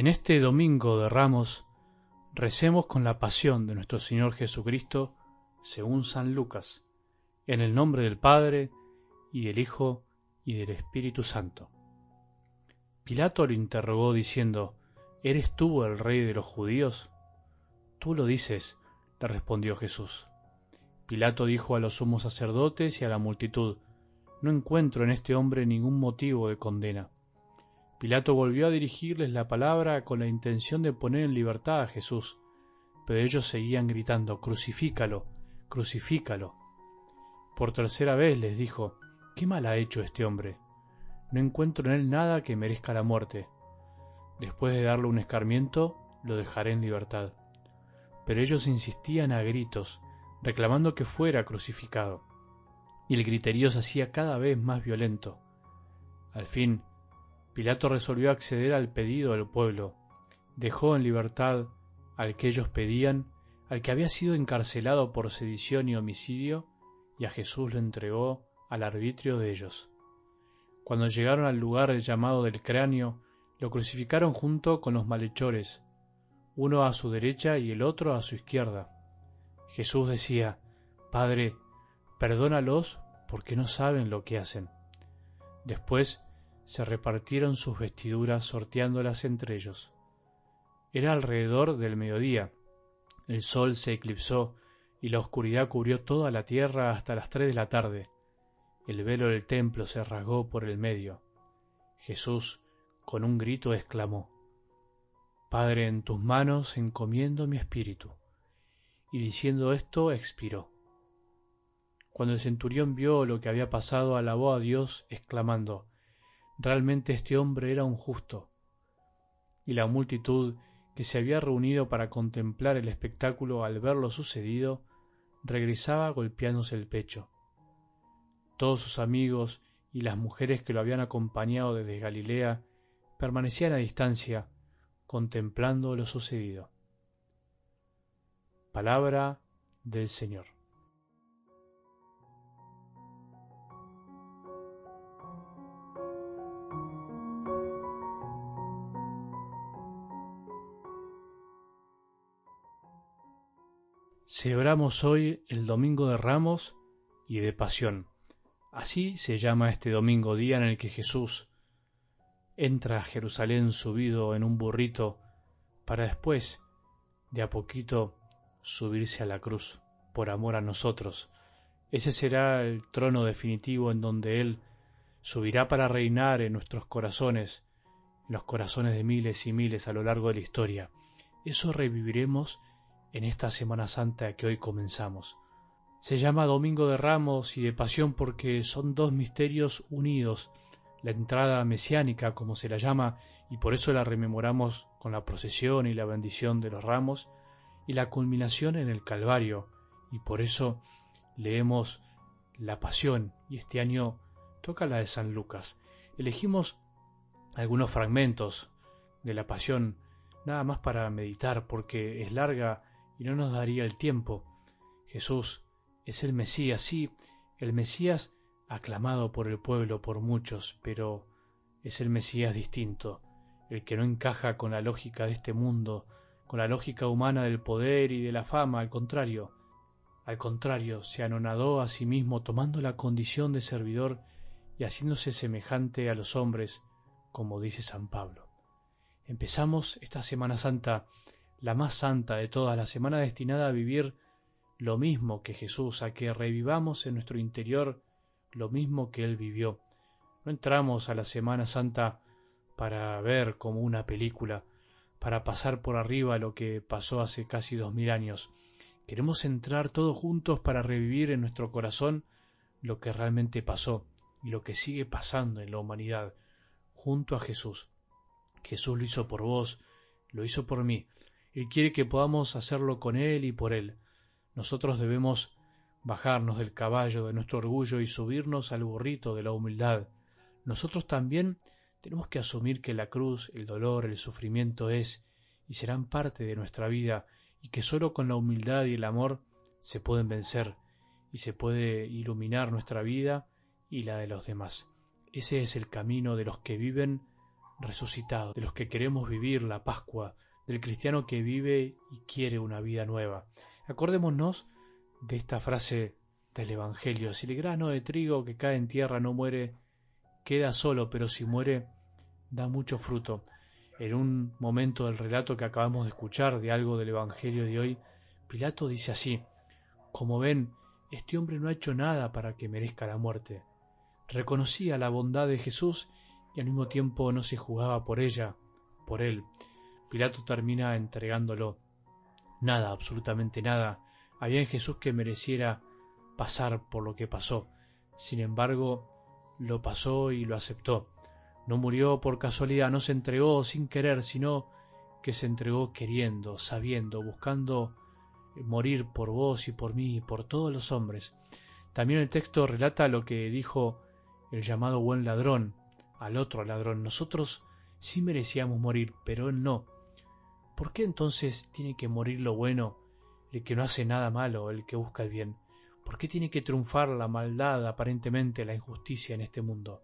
En este domingo de Ramos, recemos con la pasión de nuestro Señor Jesucristo según San Lucas, en el nombre del Padre, y del Hijo, y del Espíritu Santo. Pilato lo interrogó diciendo, ¿Eres tú el rey de los judíos? Tú lo dices, le respondió Jesús. Pilato dijo a los sumos sacerdotes y a la multitud, No encuentro en este hombre ningún motivo de condena. Pilato volvió a dirigirles la palabra con la intención de poner en libertad a Jesús, pero ellos seguían gritando, Crucifícalo, crucifícalo. Por tercera vez les dijo, ¿qué mal ha hecho este hombre? No encuentro en él nada que merezca la muerte. Después de darle un escarmiento, lo dejaré en libertad. Pero ellos insistían a gritos, reclamando que fuera crucificado, y el griterío se hacía cada vez más violento. Al fin, Pilato resolvió acceder al pedido del pueblo, dejó en libertad al que ellos pedían, al que había sido encarcelado por sedición y homicidio, y a Jesús lo entregó al arbitrio de ellos. Cuando llegaron al lugar llamado del cráneo, lo crucificaron junto con los malhechores, uno a su derecha y el otro a su izquierda. Jesús decía, Padre, perdónalos porque no saben lo que hacen. Después se repartieron sus vestiduras sorteándolas entre ellos. Era alrededor del mediodía. El sol se eclipsó y la oscuridad cubrió toda la tierra hasta las tres de la tarde. El velo del templo se rasgó por el medio. Jesús, con un grito, exclamó, Padre, en tus manos encomiendo mi espíritu. Y diciendo esto, expiró. Cuando el centurión vio lo que había pasado, alabó a Dios, exclamando, Realmente este hombre era un justo. Y la multitud que se había reunido para contemplar el espectáculo al ver lo sucedido, regresaba golpeándose el pecho. Todos sus amigos y las mujeres que lo habían acompañado desde Galilea permanecían a distancia, contemplando lo sucedido. Palabra del Señor. Celebramos hoy el Domingo de Ramos y de Pasión. Así se llama este domingo, día en el que Jesús entra a Jerusalén subido en un burrito para después, de a poquito, subirse a la cruz por amor a nosotros. Ese será el trono definitivo en donde Él subirá para reinar en nuestros corazones, en los corazones de miles y miles a lo largo de la historia. Eso reviviremos en esta Semana Santa que hoy comenzamos. Se llama Domingo de Ramos y de Pasión porque son dos misterios unidos, la entrada mesiánica como se la llama y por eso la rememoramos con la procesión y la bendición de los ramos, y la culminación en el Calvario, y por eso leemos la Pasión y este año toca la de San Lucas. Elegimos algunos fragmentos de la Pasión nada más para meditar porque es larga y no nos daría el tiempo. Jesús es el Mesías, sí, el Mesías aclamado por el pueblo por muchos, pero es el Mesías distinto, el que no encaja con la lógica de este mundo, con la lógica humana del poder y de la fama, al contrario, al contrario, se anonadó a sí mismo tomando la condición de servidor y haciéndose semejante a los hombres, como dice San Pablo. Empezamos esta Semana Santa la más santa de todas, la semana destinada a vivir lo mismo que Jesús, a que revivamos en nuestro interior lo mismo que Él vivió. No entramos a la Semana Santa para ver como una película, para pasar por arriba lo que pasó hace casi dos mil años. Queremos entrar todos juntos para revivir en nuestro corazón lo que realmente pasó y lo que sigue pasando en la humanidad, junto a Jesús. Jesús lo hizo por vos, lo hizo por mí, él quiere que podamos hacerlo con Él y por Él. Nosotros debemos bajarnos del caballo de nuestro orgullo y subirnos al burrito de la humildad. Nosotros también tenemos que asumir que la cruz, el dolor, el sufrimiento es y serán parte de nuestra vida y que sólo con la humildad y el amor se pueden vencer y se puede iluminar nuestra vida y la de los demás. Ese es el camino de los que viven resucitado, de los que queremos vivir la Pascua, del cristiano que vive y quiere una vida nueva. Acordémonos de esta frase del Evangelio, si el grano de trigo que cae en tierra no muere, queda solo, pero si muere, da mucho fruto. En un momento del relato que acabamos de escuchar de algo del Evangelio de hoy, Pilato dice así, como ven, este hombre no ha hecho nada para que merezca la muerte. Reconocía la bondad de Jesús y al mismo tiempo no se jugaba por ella, por él. Pilato termina entregándolo. Nada, absolutamente nada, había en Jesús que mereciera pasar por lo que pasó. Sin embargo, lo pasó y lo aceptó. No murió por casualidad, no se entregó sin querer, sino que se entregó queriendo, sabiendo, buscando morir por vos y por mí y por todos los hombres. También el texto relata lo que dijo el llamado buen ladrón al otro ladrón. Nosotros sí merecíamos morir, pero él no. ¿Por qué entonces tiene que morir lo bueno, el que no hace nada malo, el que busca el bien? ¿Por qué tiene que triunfar la maldad, aparentemente la injusticia en este mundo?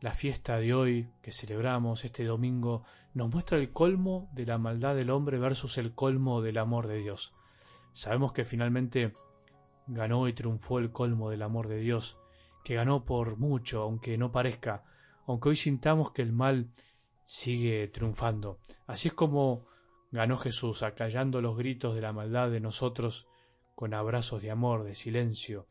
La fiesta de hoy que celebramos este domingo nos muestra el colmo de la maldad del hombre versus el colmo del amor de Dios. Sabemos que finalmente ganó y triunfó el colmo del amor de Dios, que ganó por mucho, aunque no parezca, aunque hoy sintamos que el mal sigue triunfando. Así es como ganó Jesús, acallando los gritos de la maldad de nosotros con abrazos de amor, de silencio,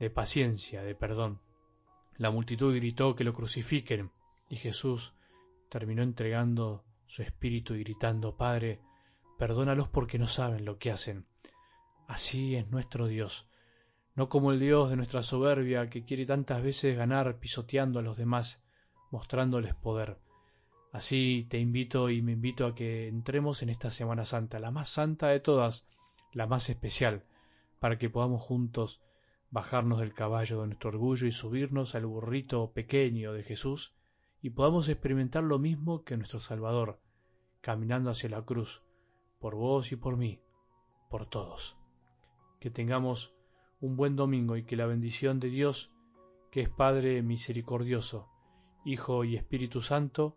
de paciencia, de perdón. La multitud gritó que lo crucifiquen, y Jesús terminó entregando su espíritu y gritando, Padre, perdónalos porque no saben lo que hacen. Así es nuestro Dios, no como el Dios de nuestra soberbia que quiere tantas veces ganar pisoteando a los demás, mostrándoles poder. Así te invito y me invito a que entremos en esta Semana Santa, la más santa de todas, la más especial, para que podamos juntos bajarnos del caballo de nuestro orgullo y subirnos al burrito pequeño de Jesús y podamos experimentar lo mismo que nuestro Salvador, caminando hacia la cruz, por vos y por mí, por todos. Que tengamos un buen domingo y que la bendición de Dios, que es Padre misericordioso, Hijo y Espíritu Santo,